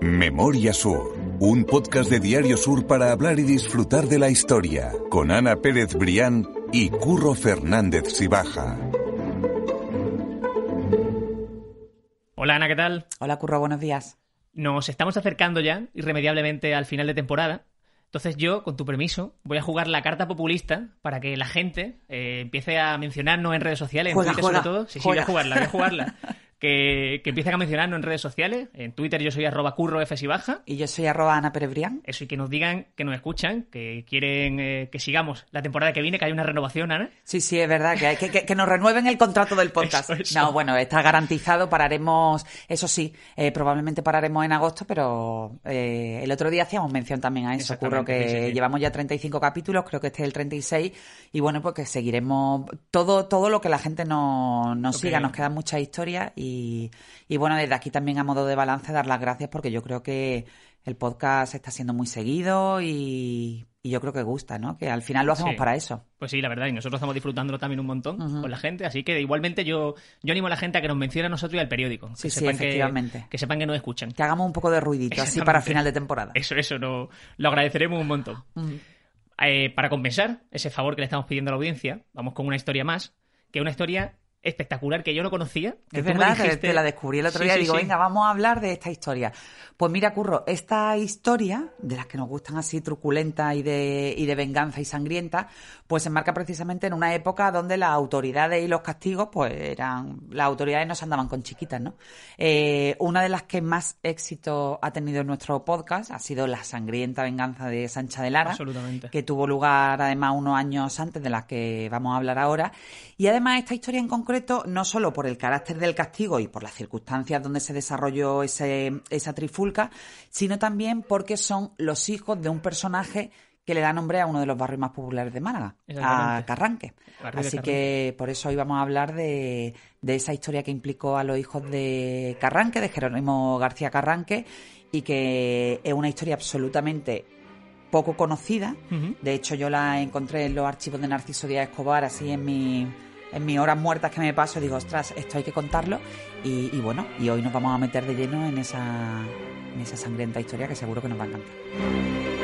Memoria Sur, un podcast de Diario Sur para hablar y disfrutar de la historia, con Ana Pérez Brián y Curro Fernández Sibaja. Hola Ana, ¿qué tal? Hola Curro, buenos días. Nos estamos acercando ya irremediablemente al final de temporada. Entonces yo, con tu permiso, voy a jugar la carta populista para que la gente eh, empiece a mencionarnos en redes sociales, en Twitter juega, sobre todo. Sí, sí, voy a jugarla, voy a jugarla. que, que empiecen a mencionarnos en redes sociales. En Twitter yo soy arroba curro F si baja. Y yo soy arroba Ana Pérez Brián. Eso, y que nos digan, que nos escuchan, que quieren eh, que sigamos la temporada que viene, que hay una renovación, Ana. Sí, sí, es verdad, que, hay que, que, que nos renueven el contrato del podcast. Eso, eso. No, bueno, está garantizado, pararemos, eso sí, eh, probablemente pararemos en agosto, pero eh, el otro día hacíamos mención también a eso, Curro, que sí, sí, llevamos ya 35 capítulos, creo que este es el 36, y bueno, pues que seguiremos todo, todo lo que la gente nos, nos siga, nos quedan muchas historias, y, y bueno, desde aquí también a modo de balance dar las gracias porque yo creo que el podcast está siendo muy seguido y, y yo creo que gusta, ¿no? Que al final lo hacemos Sí. para eso. Pues sí, la verdad, y nosotros estamos disfrutándolo también un montón con la gente, así que igualmente yo, yo animo a la gente a que nos mencione a nosotros y al periódico. Sí, que sí, sepan que- efectivamente. Que, sepan que nos escuchan. Que hagamos un poco de ruidito así para final de temporada. Eso, eso, no, lo agradeceremos un montón. Eh, para compensar ese favor que le estamos pidiendo a la audiencia, vamos con una historia más, que es una historia espectacular que yo no conocía. que Es verdad, que dijiste- te la descubrí el otro Sí, día. sí, Digo, sí. venga, vamos a hablar de esta historia. Pues mira, Curro, esta historia, de las que nos gustan así truculenta y de, y de venganza y sangrienta, pues se enmarca precisamente en una época donde las autoridades y los castigos, pues eran, las autoridades no se andaban con chiquitas, ¿no? Eh, una de las que más éxito ha tenido en nuestro podcast ha sido la sangrienta venganza de Sancha de Lara. Absolutamente. que tuvo lugar además unos años antes de la que vamos a hablar ahora. Y además esta historia en concreto, no solo por el carácter del castigo y por las circunstancias donde se desarrolló ese, esa trifulca, sino también porque son los hijos de un personaje que le da nombre a uno de los barrios más populares de Málaga, a. Carranque. Así Carranque. que por eso hoy vamos a hablar de, de esa historia que implicó a los hijos de Carranque, de Jerónimo García Carranque, y que es una historia absolutamente poco conocida. De hecho, yo la encontré en los archivos de Narciso Díaz Escobar, así en mi en mis horas muertas que me paso, digo, ostras, esto hay que contarlo. Y, y bueno, y hoy nos vamos a meter de lleno en esa, en esa sangrienta historia que seguro que nos va a encantar.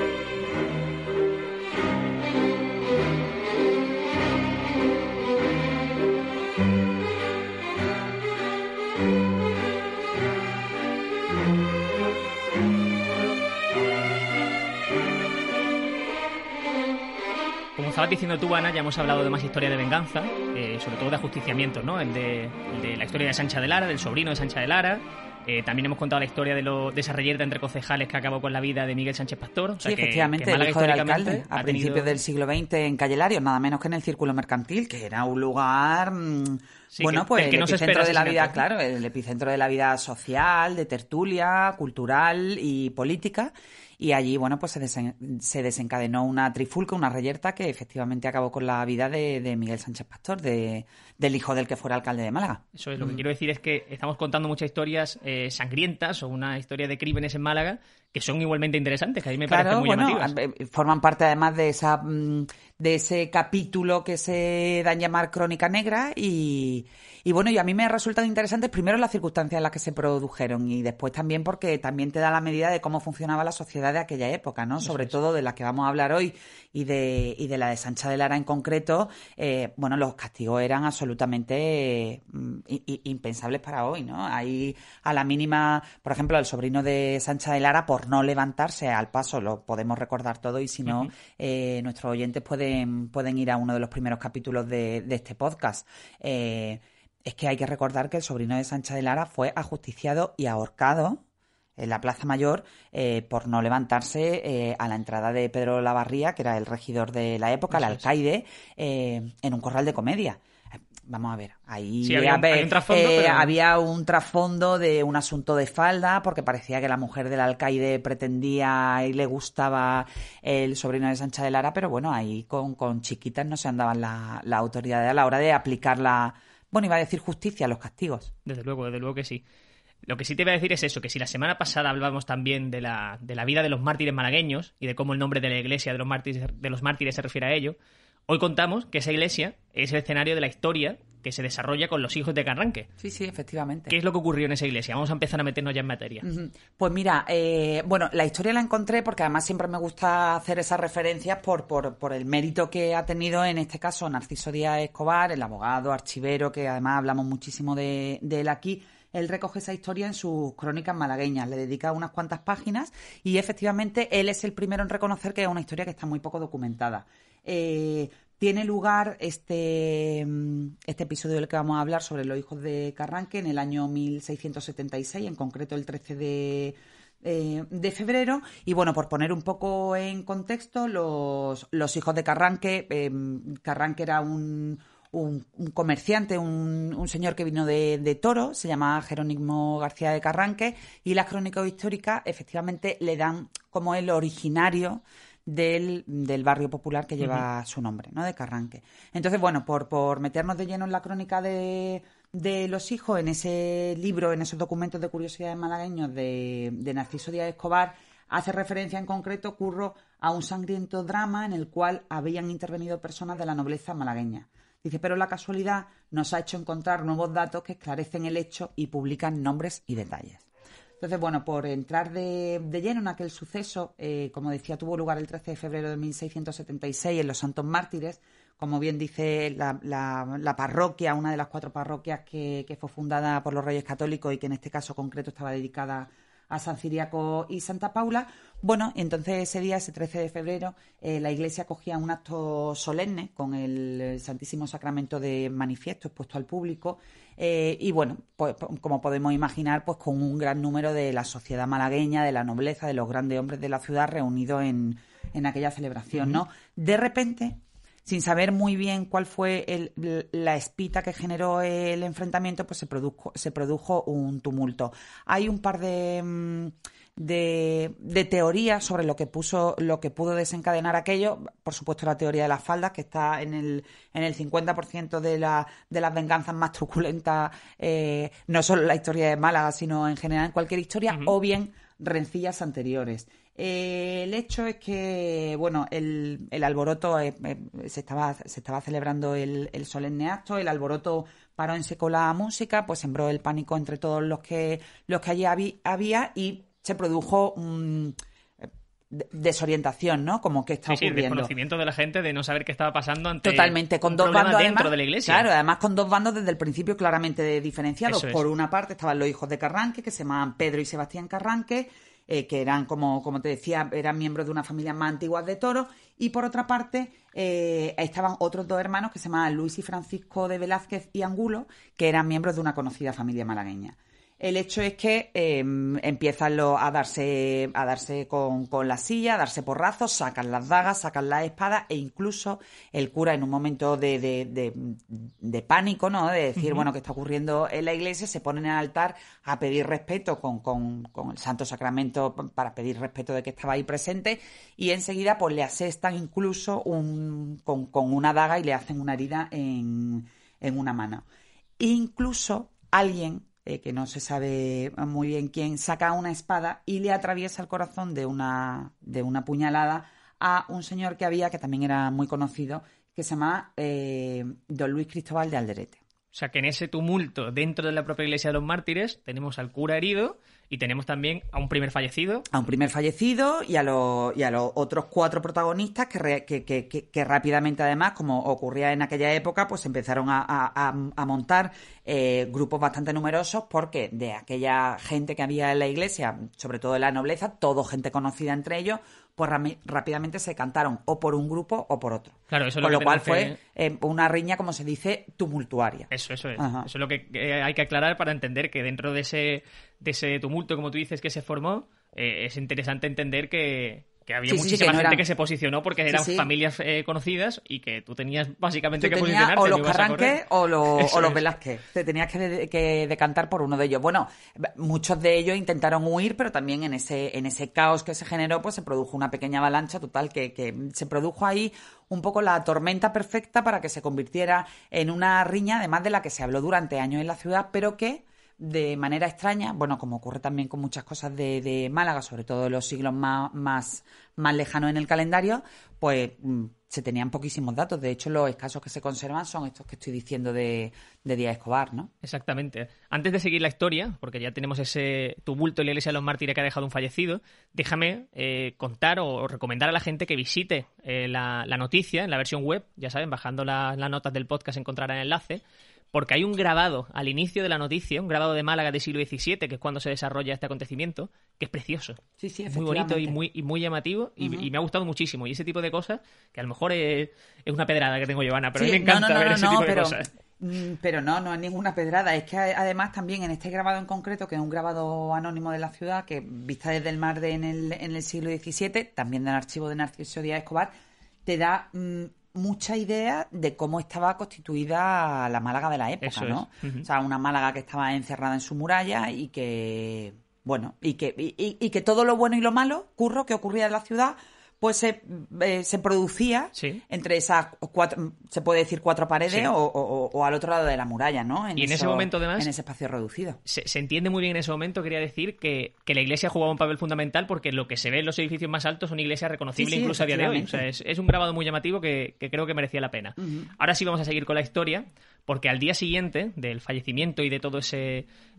Estabas diciendo tú, Ana, ya hemos hablado de más historias de venganza, eh, sobre todo de ajusticiamientos, ¿no? El de, el de la historia de Sancha de Lara, del sobrino de Sancha de Lara. Eh, también hemos contado la historia de, lo, de esa reyerta entre concejales que acabó con la vida de Miguel Sánchez Pastor. O sea Sí, que- efectivamente, que el hijo del alcalde, a tenido- principios del siglo XX en Calle Larios, nada menos que en el Círculo Mercantil, que era un lugar, mm, Sí, bueno, pues del que el epicentro de la vida, claro, el epicentro de la vida social, de tertulia, cultural y política. Y allí, bueno, pues se, desen- se desencadenó una trifulca, una reyerta que efectivamente acabó con la vida de, de Miguel Sánchez Pastor, de, del hijo del que fuera alcalde de Málaga. Eso es, lo que quiero decir es que estamos contando muchas historias eh, sangrientas o una historia de crímenes en Málaga que son igualmente interesantes, que a mí me parecen muy bueno, llamativas. eh, forman parte además de esa mm, de ese capítulo que se da en llamar Crónica Negra y, y bueno, y a mí me resultan interesantes primero las circunstancias en las que se produjeron y después también porque también te da la medida de cómo funcionaba la sociedad de aquella época, ¿no? Sobre todo de la que vamos a hablar hoy y de, y de la de Sancha de Lara en concreto, eh, bueno, los castigos eran absolutamente mm, impensables para hoy, ¿no? Ahí a la mínima, por ejemplo, al sobrino de Sancha de Lara por no levantarse al paso, lo podemos recordar todo y si no, eh, nuestros oyentes pueden, pueden ir a uno de los primeros capítulos de, de este podcast. Eh, es que hay que recordar que el sobrino de Sancha de Lara fue ajusticiado y ahorcado en la Plaza Mayor eh, por no levantarse eh, a la entrada de Pedro Lavarría, que era el regidor de la época, el alcaide, eh, en un corral de comedia. Vamos a ver, ahí Sí, había un- había, hay un trasfondo, eh, pero- había un trasfondo de un asunto de falda, porque parecía que la mujer del alcaide pretendía y le gustaba el sobrino de Sancha de Lara, pero bueno, ahí con, con chiquitas no se andaban las la autoridades a la hora de aplicar la, bueno, iba a decir justicia, los castigos. Desde luego, desde luego que sí. Lo que sí te voy a decir es eso, que si la semana pasada hablábamos también de la, de la vida de los mártires malagueños y de cómo el nombre de la iglesia de los mártires, de los mártires se refiere a ello, hoy contamos que esa iglesia es el escenario de la historia que se desarrolla con los hijos de Carranque. Sí, sí, efectivamente. ¿Qué es lo que ocurrió en esa iglesia? Vamos a empezar a meternos ya en materia. Pues mira, eh, bueno, la historia la encontré porque además siempre me gusta hacer esas referencias por, por, por el mérito que ha tenido en este caso Narciso Díaz Escobar, el abogado, archivero, que además hablamos muchísimo de, de él aquí él recoge esa historia en sus crónicas malagueñas, le dedica unas cuantas páginas y efectivamente él es el primero en reconocer que es una historia que está muy poco documentada. Eh, tiene lugar este, mm, este episodio del que vamos a hablar sobre los hijos de Carranque en el año 1676, en concreto el 13 de, eh, de febrero. Y bueno, por poner un poco en contexto, los, los hijos de Carranque, eh, Carranque era un, un, comerciante, un, un, señor que vino de, de, Toro, se llama Jerónimo García de Carranque, y las crónicas históricas efectivamente le dan como el originario del, del barrio popular que lleva su nombre, ¿no? De Carranque. Entonces, bueno, por, por meternos de lleno en la crónica de, de los hijos, en ese libro, en esos documentos de curiosidades malagueños de, de Narciso Díaz Escobar, hace referencia en concreto, Curro, a un sangriento drama en el cual habían intervenido personas de la nobleza malagueña. Dice, pero la casualidad nos ha hecho encontrar nuevos datos que esclarecen el hecho y publican nombres y detalles. Entonces, bueno, por entrar de, lleno en aquel suceso, eh, como decía, tuvo lugar el 13 de febrero de 1676 en los Santos Mártires, como bien dice la, parroquia, una de las cuatro parroquias que, que, fue fundada por los Reyes Católicos y que en este caso concreto estaba dedicada a San Ciriaco y Santa Paula. Bueno, entonces ese día, ese 13 de febrero, eh, la iglesia acogía un acto solemne con el Santísimo Sacramento de manifiesto expuesto al público. Eh, y bueno, pues, como podemos imaginar, pues con un gran número de la sociedad malagueña, de la nobleza, de los grandes hombres de la ciudad reunidos en, en aquella celebración, ¿no? De repente, sin saber muy bien cuál fue la espita que generó el enfrentamiento, pues se produjo, se produjo un tumulto. Hay un par de, mm, de, teorías sobre lo que puso, lo que pudo desencadenar aquello. Por supuesto, la teoría de las faldas, que está en el, en el 50% de, la, de las venganzas más truculentas, eh, no solo en la historia de Málaga, sino en general en cualquier historia, o bien rencillas anteriores. Eh, el hecho es que, bueno, el, el alboroto eh, eh, se, estaba, se estaba celebrando el, el, solemne acto, el alboroto paró en seco la música, pues sembró el pánico entre todos los que, los que allí había y se produjo un desorientación, ¿no? Como que está sí, ocurriendo. Sí, desconocimiento de la gente de no saber qué estaba pasando ante Totalmente, con dos bandos dentro de la iglesia. Claro, además con dos bandos desde el principio claramente diferenciados. Por una parte estaban los hijos de Carranque, que se llamaban Pedro y Sebastián Carranque, eh, que eran, como, como te decía, eran miembros de una familia más antigua de Toro, y por otra parte eh, estaban otros dos hermanos que se llamaban Luis y Francisco de Velázquez y Angulo, que eran miembros de una conocida familia malagueña. El hecho es que em, empiezan a darse, a darse con, con, la silla, a darse porrazos, sacan las dagas, sacan las espadas e incluso el cura en un momento de, de, de, pánico, ¿no? De decir, bueno, ¿qué está ocurriendo en la iglesia? Se ponen en el altar a pedir respeto con, con, con, el Santo Sacramento para pedir respeto de que estaba ahí presente y enseguida pues le asestan incluso un, con, con una daga y le hacen una herida en, en una mano. Incluso alguien eh, que no se sabe muy bien quién, saca una espada y le atraviesa el corazón de una, de una puñalada a un señor que había, que también era muy conocido, que se llama eh, Don Luis Cristóbal de Alderete. Sea que en ese tumulto dentro de la propia iglesia de los mártires tenemos al cura herido y tenemos también a un primer fallecido. A un primer fallecido y a, los, otros cuatro protagonistas que, que, rápidamente, además, como ocurría en aquella época, pues empezaron a, montar eh, grupos bastante numerosos porque de aquella gente que había en la iglesia, sobre todo en la nobleza, todo gente conocida entre ellos, pues rápidamente se cantaron o por un grupo o por otro. Claro, eso es Con lo, cual fue eh, una riña, como se dice, tumultuaria. Eso, eso es. Eso es lo que hay que aclarar para entender que dentro de ese, de ese tumulto, como tú dices, que se formó, eh, es interesante entender que, que había muchísima gente que se posicionó porque eran familias eh, conocidas y que tú tenías básicamente que posicionarte. O los Carranque o, los, o los Velázquez. Te tenías que, decantar por uno de ellos. Bueno, muchos de ellos intentaron huir, pero también en ese, en ese caos que se generó, pues se produjo una pequeña avalancha total que, que se produjo ahí un poco la tormenta perfecta para que se convirtiera en una riña, además de la que se habló durante años en la ciudad, pero que de manera extraña, bueno, como ocurre también con muchas cosas de, de Málaga, sobre todo en los siglos más, más, más lejanos en el calendario, pues mm, se tenían poquísimos datos. De hecho, los escasos que se conservan son estos que estoy diciendo de, de Díaz Escobar, ¿no? Exactamente. Antes de seguir la historia, porque ya tenemos ese tumulto en la iglesia de los mártires que ha dejado un fallecido, déjame eh, contar o recomendar a la gente que visite eh, la, la, noticia en la versión web. Ya saben, bajando las notas del podcast encontrarán el enlace porque hay un grabado al inicio de la noticia, un grabado de Málaga del siglo XVII, que es cuando se desarrolla este acontecimiento, que es precioso. Sí, sí, Muy bonito y muy, y muy llamativo y, y, me ha gustado muchísimo. Y ese tipo de cosas, que a lo mejor es, es una pedrada que tengo yo, Ana, pero sí, a mí me encanta no, no, ver no, ese no, tipo pero, de cosas. mm, Pero no, no es ninguna pedrada. Es que además también en este grabado en concreto, que es un grabado anónimo de la ciudad, que vista desde el mar de, en, el, en el siglo XVII, también del archivo de Narciso Díaz Escobar, te da mm, mucha idea de cómo estaba constituida la Málaga de la época, Eso ¿no? O sea, una Málaga que estaba encerrada en su muralla y que, bueno, y que, y, y- y que todo lo bueno y lo malo, curro, que ocurría en la ciudad, pues se, eh, se producía Sí. entre esas cuatro, se puede decir cuatro paredes Sí. o, o- o al otro lado de la muralla, ¿no? Y en ese momento, además- En ese espacio reducido. se, se entiende muy bien en ese momento, quería decir, que, que la iglesia jugaba un papel fundamental porque lo que se ve en los edificios más altos son iglesias reconocibles Sí, incluso a día de hoy. O sea, es, es un grabado muy llamativo que, que creo que merecía la pena. Ahora sí vamos a seguir con la historia, porque al día siguiente del fallecimiento y de toda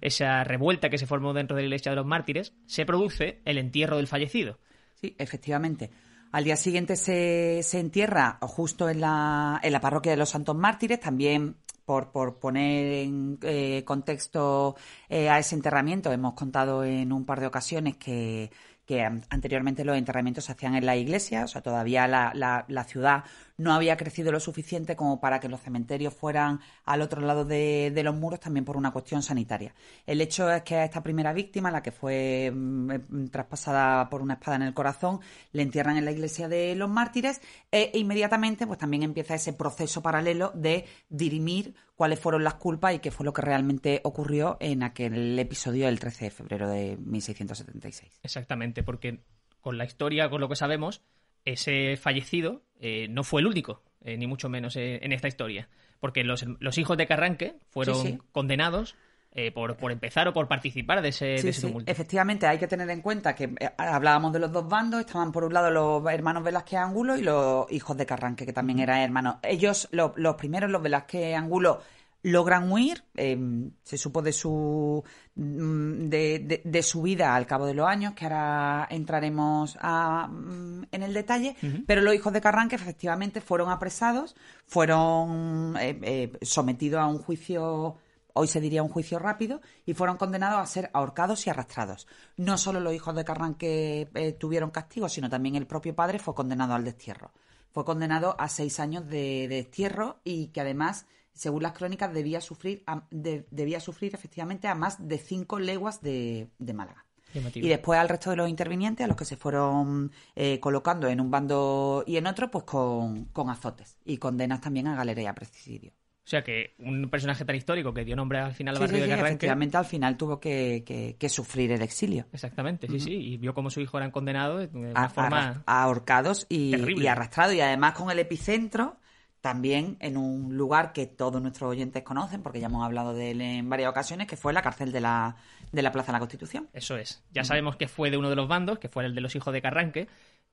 esa revuelta que se formó dentro de la iglesia de los mártires, se produce el entierro del fallecido. Sí, efectivamente. Al día siguiente se, se entierra justo en la, en la parroquia de los Santos Mártires, también por, por poner en eh, contexto eh, a ese enterramiento. Hemos contado en un par de ocasiones que, que an- anteriormente los enterramientos se hacían en la iglesia, o sea, todavía la, la- ciudad no había crecido lo suficiente como para que los cementerios fueran al otro lado de, de los muros, también por una cuestión sanitaria. El hecho es que a esta primera víctima, la que fue mm, eh, traspasada por una espada en el corazón, le entierran en la iglesia de los mártires e inmediatamente pues también empieza ese proceso paralelo de dirimir cuáles fueron las culpas y qué fue lo que realmente ocurrió en aquel episodio del 13 de febrero de 1676. Exactamente, porque con la historia, con lo que sabemos, ese fallecido eh, no fue el único, eh, ni mucho menos eh, en esta historia. Porque los, los hijos de Carranque fueron Sí, sí. condenados eh, por, por empezar o por participar de ese, de Sí, sí. Efectivamente, hay que tener en cuenta que eh, hablábamos de los dos bandos. Estaban por un lado los hermanos Velázquez Angulo y los hijos de Carranque, que también eran hermanos. Ellos, lo- los primeros, los Velázquez Angulo, logran huir. eh, se supo de su mm, de, de- de su vida al cabo de los años, que ahora entraremos a, mm, en el detalle. Pero los hijos de Carranque efectivamente fueron apresados, fueron eh, eh, sometidos a un juicio hoy se diría un juicio rápido, y fueron condenados a ser ahorcados y arrastrados. No solo los hijos de Carranque eh, tuvieron castigo, sino también el propio padre fue condenado al destierro. Fue condenado a seis años de, de destierro y que además, según las crónicas, debía sufrir, a- de- debía sufrir efectivamente a más de cinco leguas de, de Málaga. Y después al resto de los intervinientes, a los que se fueron eh, colocando en un bando y en otro, pues con, con azotes y condenas también a galería y a presidio. O sea que un personaje tan histórico que dio nombre al final al Sí, barrio sí, de sí, Carranque. efectivamente al final tuvo que, que- que sufrir el exilio. Exactamente, sí, sí. Y vio cómo su hijo eran condenados de una A- forma. ahorcados y, y arrastrados. Y además con el epicentro también en un lugar que todos nuestros oyentes conocen, porque ya hemos hablado de él en varias ocasiones, que fue la cárcel de la, de la Plaza de la Constitución. Eso es. Ya sabemos que fue de uno de los bandos, que fue el de los hijos de Carranque.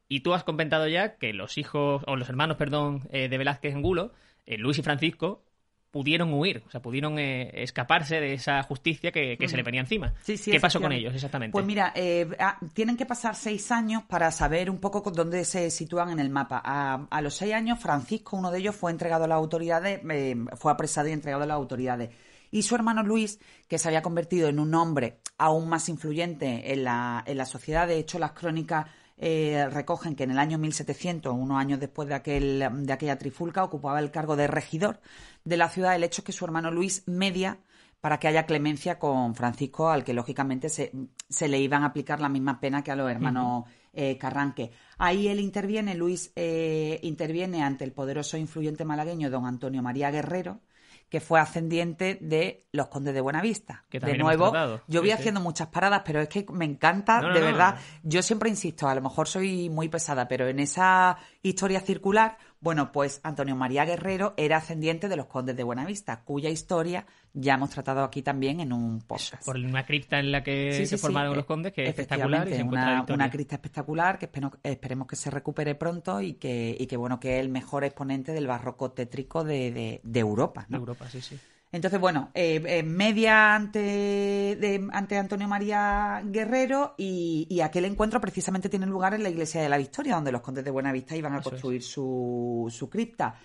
Y tú has comentado ya que los hijos, o los hermanos, perdón, eh, de Velázquez Angulo, eh, Luis y Francisco, pudieron huir, o sea, pudieron eh, escaparse de esa justicia que, que se le venía encima. Sí, sí, ¿Qué pasó con ellos exactamente? Pues mira, eh, ah, tienen que pasar seis años para saber un poco dónde se sitúan en el mapa. A, a los seis años, Francisco, uno de ellos, fue entregado a las autoridades, eh, fue apresado y entregado a las autoridades. Y su hermano Luis, que se había convertido en un hombre aún más influyente en la, en la sociedad, de hecho las crónicas eh, recogen que en el año 1700, unos años después de, aquel, de aquella trifulca, ocupaba el cargo de regidor de la ciudad. El hecho es que su hermano Luis media para que haya clemencia con Francisco, al que lógicamente se, se le iban a aplicar la misma pena que a los hermanos eh, Carranque. Ahí él interviene, Luis eh, interviene ante el poderoso e influyente malagueño don Antonio María Guerrero, que fue ascendiente de los condes de Buenavista. Que de nuevo, yo voy sí. haciendo muchas paradas, pero es que me encanta, No, no, de no. verdad. Yo siempre insisto, a lo mejor soy muy pesada, pero en esa historia circular, bueno, pues Antonio María Guerrero era ascendiente de los condes de Buenavista, cuya historia ya hemos tratado aquí también en un podcast. Por una cripta en la que se formaron los condes, que es espectacular. Y una, una, cripta espectacular que esperemos que se recupere pronto y que, y que, bueno, que es el mejor exponente del barroco tétrico de, de, Europa. De Europa, sí, sí. Entonces, bueno, eh, eh, media ante, de, ante Antonio María Guerrero y, aquel encuentro precisamente tiene lugar en la iglesia de la Victoria, donde los condes de Buenavista iban a construir su, su cripta.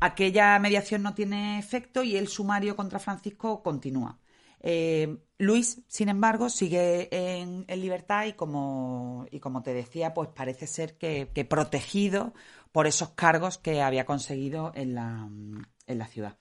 Aquella mediación no tiene efecto y el sumario contra Francisco continúa. Eh, Luis, sin embargo, sigue en, libertad y como, y como te decía, pues parece ser que, protegido por esos cargos que había conseguido en la, en la ciudad.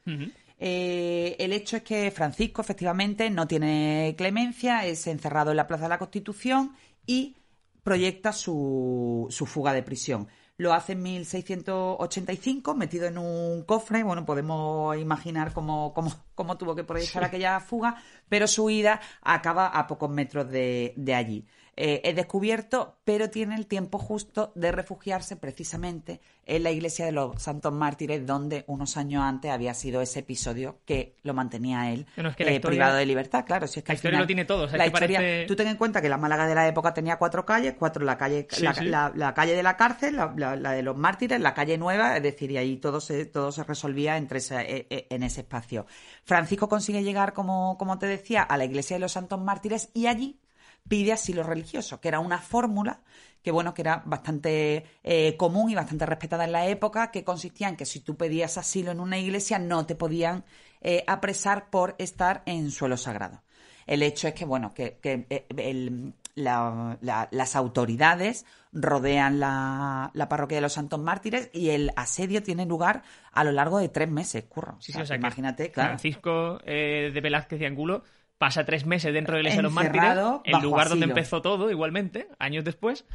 Eh, el hecho es que Francisco, efectivamente, no tiene clemencia, es encerrado en la Plaza de la Constitución y proyecta su, su fuga de prisión. Lo hace en 1685, metido en un cofre. Bueno, podemos imaginar cómo, cómo, tuvo que proyectar aquella fuga, pero su ida acaba a pocos metros de, de allí. Eh, es descubierto, pero tiene el tiempo justo de refugiarse precisamente en la iglesia de los Santos Mártires, donde unos años antes había sido ese episodio que lo mantenía él eh, privado de libertad. Claro, si es que la historia lo tiene todo. la historia, Tú ten en cuenta que la Málaga de la época tenía cuatro calles, cuatro la calle, la, calle de la cárcel, la, de los mártires, la calle nueva, es decir, y ahí todo se, todo se resolvía entre e, e, en ese espacio. Francisco consigue llegar, como, como te decía, a la iglesia de los Santos Mártires y allí pide asilo religioso, que era una fórmula que bueno, que era bastante eh, común y bastante respetada en la época, que consistía en que si tú pedías asilo en una iglesia no te podían eh, apresar por estar en suelo sagrado. El hecho es que, bueno, que, eh, las autoridades rodean la, parroquia de los Santos Mártires y el asedio tiene lugar a lo largo de tres meses, curro. imagínate, claro. Francisco de Velázquez y Angulo pasa tres meses dentro de la iglesia de los mártires, el lugar donde empezó todo, igualmente, años después.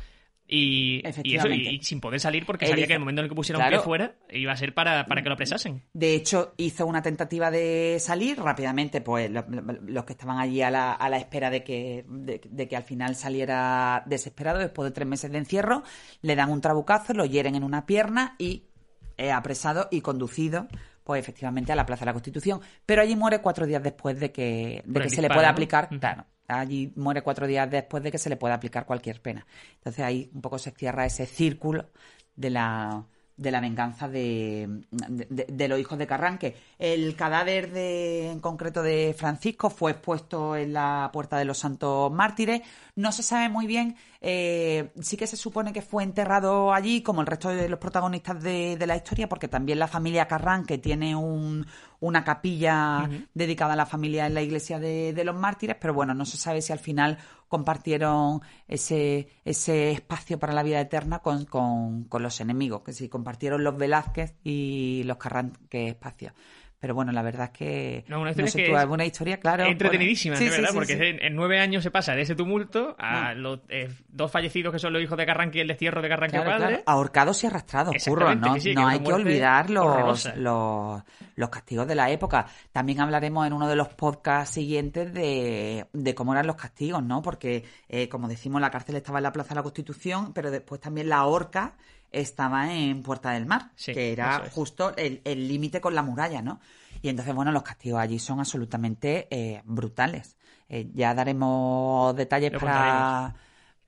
Y, sin poder salir porque sabía que el momento en el que pusieron pie fuera iba a ser para, que lo apresasen. De hecho, hizo una tentativa de salir rápidamente, pues los, que estaban allí a la, a la espera de que, de, que al final saliera desesperado después de tres meses de encierro, le dan un trabucazo, lo hieren en una pierna y es apresado y conducido pues efectivamente a la Plaza de la Constitución. Pero allí muere cuatro días después de que, de que se le pueda aplicar, claro, allí muere cuatro días después de que se le pueda aplicar cualquier pena. Entonces ahí un poco se cierra ese círculo de la de la venganza de, de, los hijos de Carranque. El cadáver de, en concreto de Francisco fue expuesto en la Puerta de los Santos Mártires. No se sabe muy bien, eh, sí que se supone que fue enterrado allí, como el resto de los protagonistas de, la historia, porque también la familia Carranque tiene un, una capilla dedicada a la familia en la iglesia de, de los mártires, pero bueno, no se sabe si al final compartieron ese, ese espacio para la vida eterna con, con, los enemigos, que sí, compartieron los Velázquez y los Carranque espacios. Pero bueno, la verdad es que. No, una historia, alguna historia, claro. Entretenidísima, de verdad, porque en, nueve años se pasa de ese tumulto a los eh, dos fallecidos que son los hijos de Carranque y el destierro de Carranque padre. Ahorcados y arrastrados, curro, ¿no? no hay que olvidar los, los, los, castigos de la época. También hablaremos en uno de los podcasts siguientes de, de cómo eran los castigos, ¿no? Porque, eh, como decimos, la cárcel estaba en la Plaza de la Constitución, pero después también la horca estaba en Puerta del Mar, que era justo el límite con la muralla, ¿no? Y entonces, bueno, los castigos allí son absolutamente eh, brutales. Eh, ya daremos detalles para,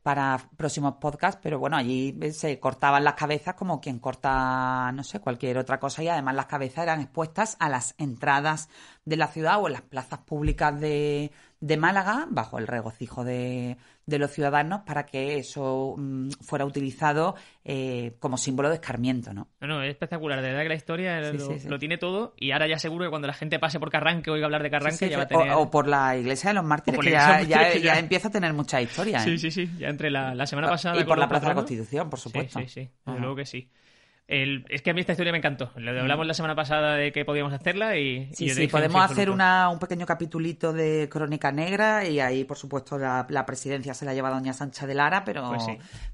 para próximos podcasts, pero bueno, allí se cortaban las cabezas como quien corta, no sé, cualquier otra cosa y además las cabezas eran expuestas a las entradas de la ciudad o en las plazas públicas de, de Málaga, bajo el regocijo de, de los ciudadanos, para que eso mm, fuera utilizado eh, como símbolo de escarmiento, ¿no? No, es espectacular, de verdad que la historia lo, tiene todo y ahora ya seguro que cuando la gente pase por Carranque oiga hablar de Carranque ya va a tener... O, por la iglesia de los mártires, que ya, empieza a tener mucha historia. Sí, ¿eh? sí, sí, ya entre la, semana pasada... Y por la Plaza de la Constitución, por supuesto. Sí, sí, sí, luego que sí. Es que a mí esta historia me encantó. Lo hablamos la semana pasada de que podíamos hacerla y... Sí, sí, podemos hacer una, un pequeño capitulito de Crónica Negra y ahí, por supuesto, la, presidencia se la lleva Doña Sancha de Lara, pero, pues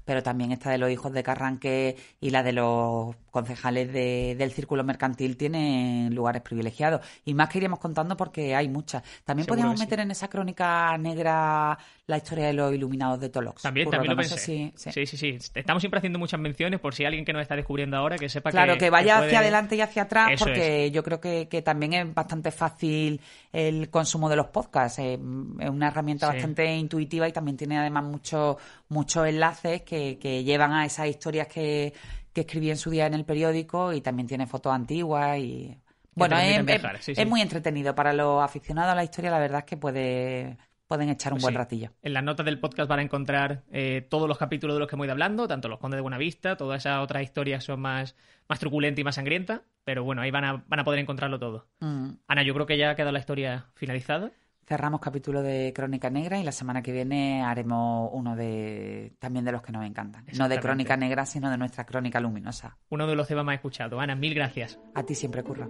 pero también esta de los hijos de Carranque y la de los concejales del Círculo Mercantil tienen lugares privilegiados. Y más que iríamos contando porque hay muchas. También podríamos meter en esa Crónica Negra la historia de los iluminados de Tolox. También, también lo pensé. sí, sí, sí, Estamos siempre haciendo muchas menciones por si alguien que nos está descubriendo ahora que sepa claro, que... que vaya hacia adelante y hacia atrás porque yo creo que, también es bastante fácil el consumo de los podcasts. Es, una herramienta bastante intuitiva y también tiene además muchos muchos enlaces que, que llevan a esas historias que, que escribí en su día en el periódico y también tiene fotos antiguas y... Bueno, es, muy entretenido. Para los aficionados a la historia, la verdad es que puede, pueden echar un pues buen ratillo. En las notas del podcast van a encontrar eh, todos los capítulos de los que hemos ido hablando, tanto los Condes de Buenavista, todas esas otras historias son más, más truculentas y más sangrientas, pero bueno, ahí van a, van a poder encontrarlo todo. Mm. Ana, yo creo que ya ha quedado la historia finalizada. Cerramos capítulo de Crónica Negra y la semana que viene haremos uno de también de los que nos encantan. No de Crónica Negra, sino de nuestra Crónica Luminosa. Uno de los temas más escuchados. Ana, mil gracias. A ti siempre, Curro.